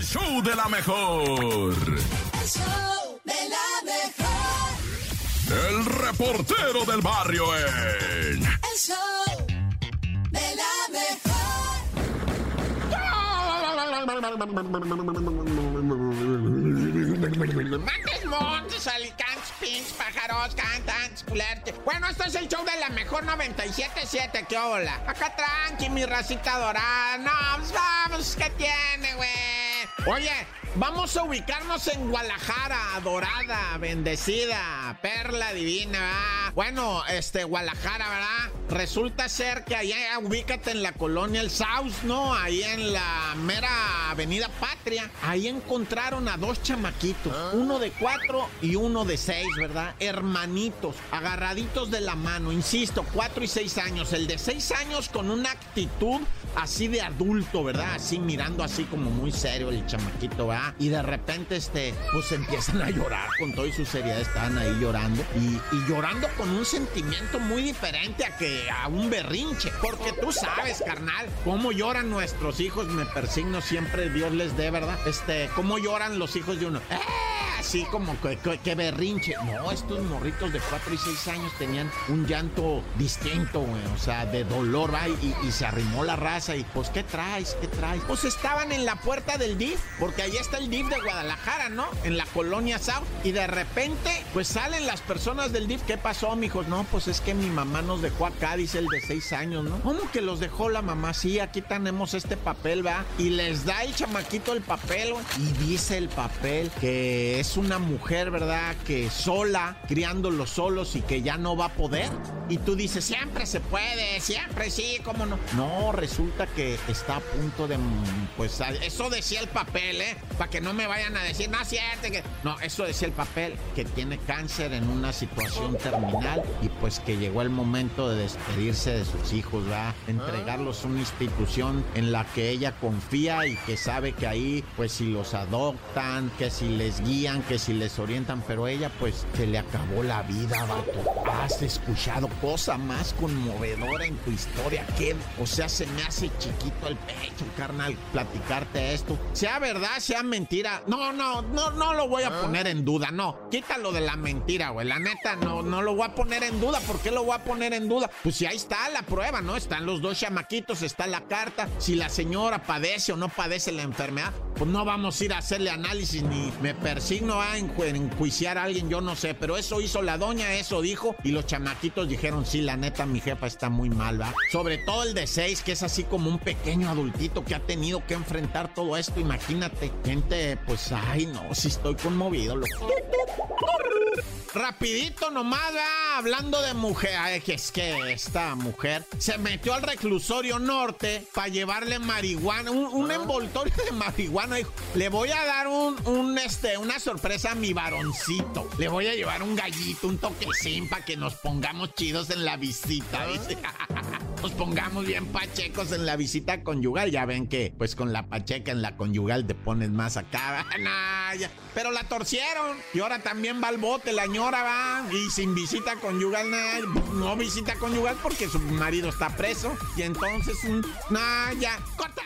el show de la mejor. El show de la mejor. El reportero del barrio en. El show de la mejor. Montes, montes, alicantes, pinches, pájaros, cantantes, culerte. Bueno, esto es el show de la mejor 97.7, ¿qué hola? Acá tranqui, mi racita dorada. No, pues vamos, ¿qué tiene, güey? Oye, vamos a ubicarnos en Guadalajara, dorada, bendecida, perla divina, ¿verdad? Bueno, este, Guadalajara, ¿verdad? Resulta ser que allá, ubícate en la colonia El Saus, ¿no? Ahí en la mera avenida Patria. Ahí encontraron a dos chamaquitos, uno de cuatro y uno de seis, ¿verdad? Hermanitos, agarraditos de la mano, insisto, cuatro y seis años. El de seis años con una actitud así de adulto, ¿verdad? Así mirando así como muy serio el chamaquito, ¿verdad? Y de repente, este, pues empiezan a llorar con toda su seriedad, estaban ahí llorando y, y llorando con un sentimiento muy diferente a que a un berrinche. Porque tú sabes, carnal, cómo lloran nuestros hijos, me persigno siempre, Dios les dé, ¿verdad? Este, cómo lloran los hijos de uno. ¡Eh! Así como que, berrinche. No, estos morritos de 4 y 6 años tenían un llanto distinto, güey. O sea, de dolor, va. Y, y se arrimó la raza. Y pues, ¿qué traes? ¿Qué traes? Pues estaban en la puerta del DIF, porque ahí está el DIF de Guadalajara, ¿no? En la colonia South. Y de repente, pues salen las personas del DIF. ¿Qué pasó, mijos? No, pues es que mi mamá nos dejó acá, dice el de 6 años, ¿no? ¿Cómo que los dejó la mamá? Sí, aquí tenemos este papel, va. Y les da el chamaquito el papel, güey. Y dice el papel que es una mujer, ¿verdad? Que sola, criándolos solos y que ya no va a poder. Y tú dices, siempre se puede, siempre sí, ¿cómo no? No, resulta que está a punto de, pues, eso decía el papel, ¿eh? Para que no me vayan a decir, no, cierto, que... No, eso decía el papel, que tiene cáncer en una situación terminal y pues que llegó el momento de despedirse de sus hijos, ¿verdad? Entregarlos a una institución en la que ella confía y que sabe que ahí, pues, si los adoptan, que si les guían, que si les orientan, pero ella, pues, se le acabó la vida, vato. Has escuchado cosa más conmovedora en tu historia que, o sea, se me hace chiquito el pecho, carnal, platicarte esto. Sea verdad, sea mentira. No, no, no, no lo voy a poner en duda, no. Quítalo de la mentira, güey. La neta, no, no lo voy a poner en duda. ¿Por qué lo voy a poner en duda? Pues si ahí está la prueba, ¿no? Están los dos chamaquitos, está la carta. Si la señora padece o no padece la enfermedad, pues no vamos a ir a hacerle análisis ni me persigno a enju- enjuiciar a alguien, yo no sé. Pero eso hizo la doña, eso dijo. Y los chamaquitos dijeron, sí, la neta, mi jefa está muy mal, ¿va? Sobre todo el de seis, que es así como un pequeño adultito que ha tenido que enfrentar todo esto. Imagínate, gente, pues, ay, no, si estoy conmovido, loco. Rapidito nomás, ¿verdad? hablando de mujer, ay, que es que esta mujer se metió al reclusorio norte para llevarle marihuana, un, un envoltorio de marihuana. Dijo, le voy a dar un, un, este, una sorpresa a mi varoncito. Le voy a llevar un gallito, un toquecín para que nos pongamos chidos en la visita, ¿viste? Nos pongamos bien pachecos en la visita conyugal. Ya ven que, pues con la pacheca en la conyugal te pones más acá. Nah. Pero la torcieron. Y ahora también va al bote, la ñora va. Y sin visita conyugal, no visita conyugal porque su marido está preso. Y entonces, nah, ya. ¡Corta!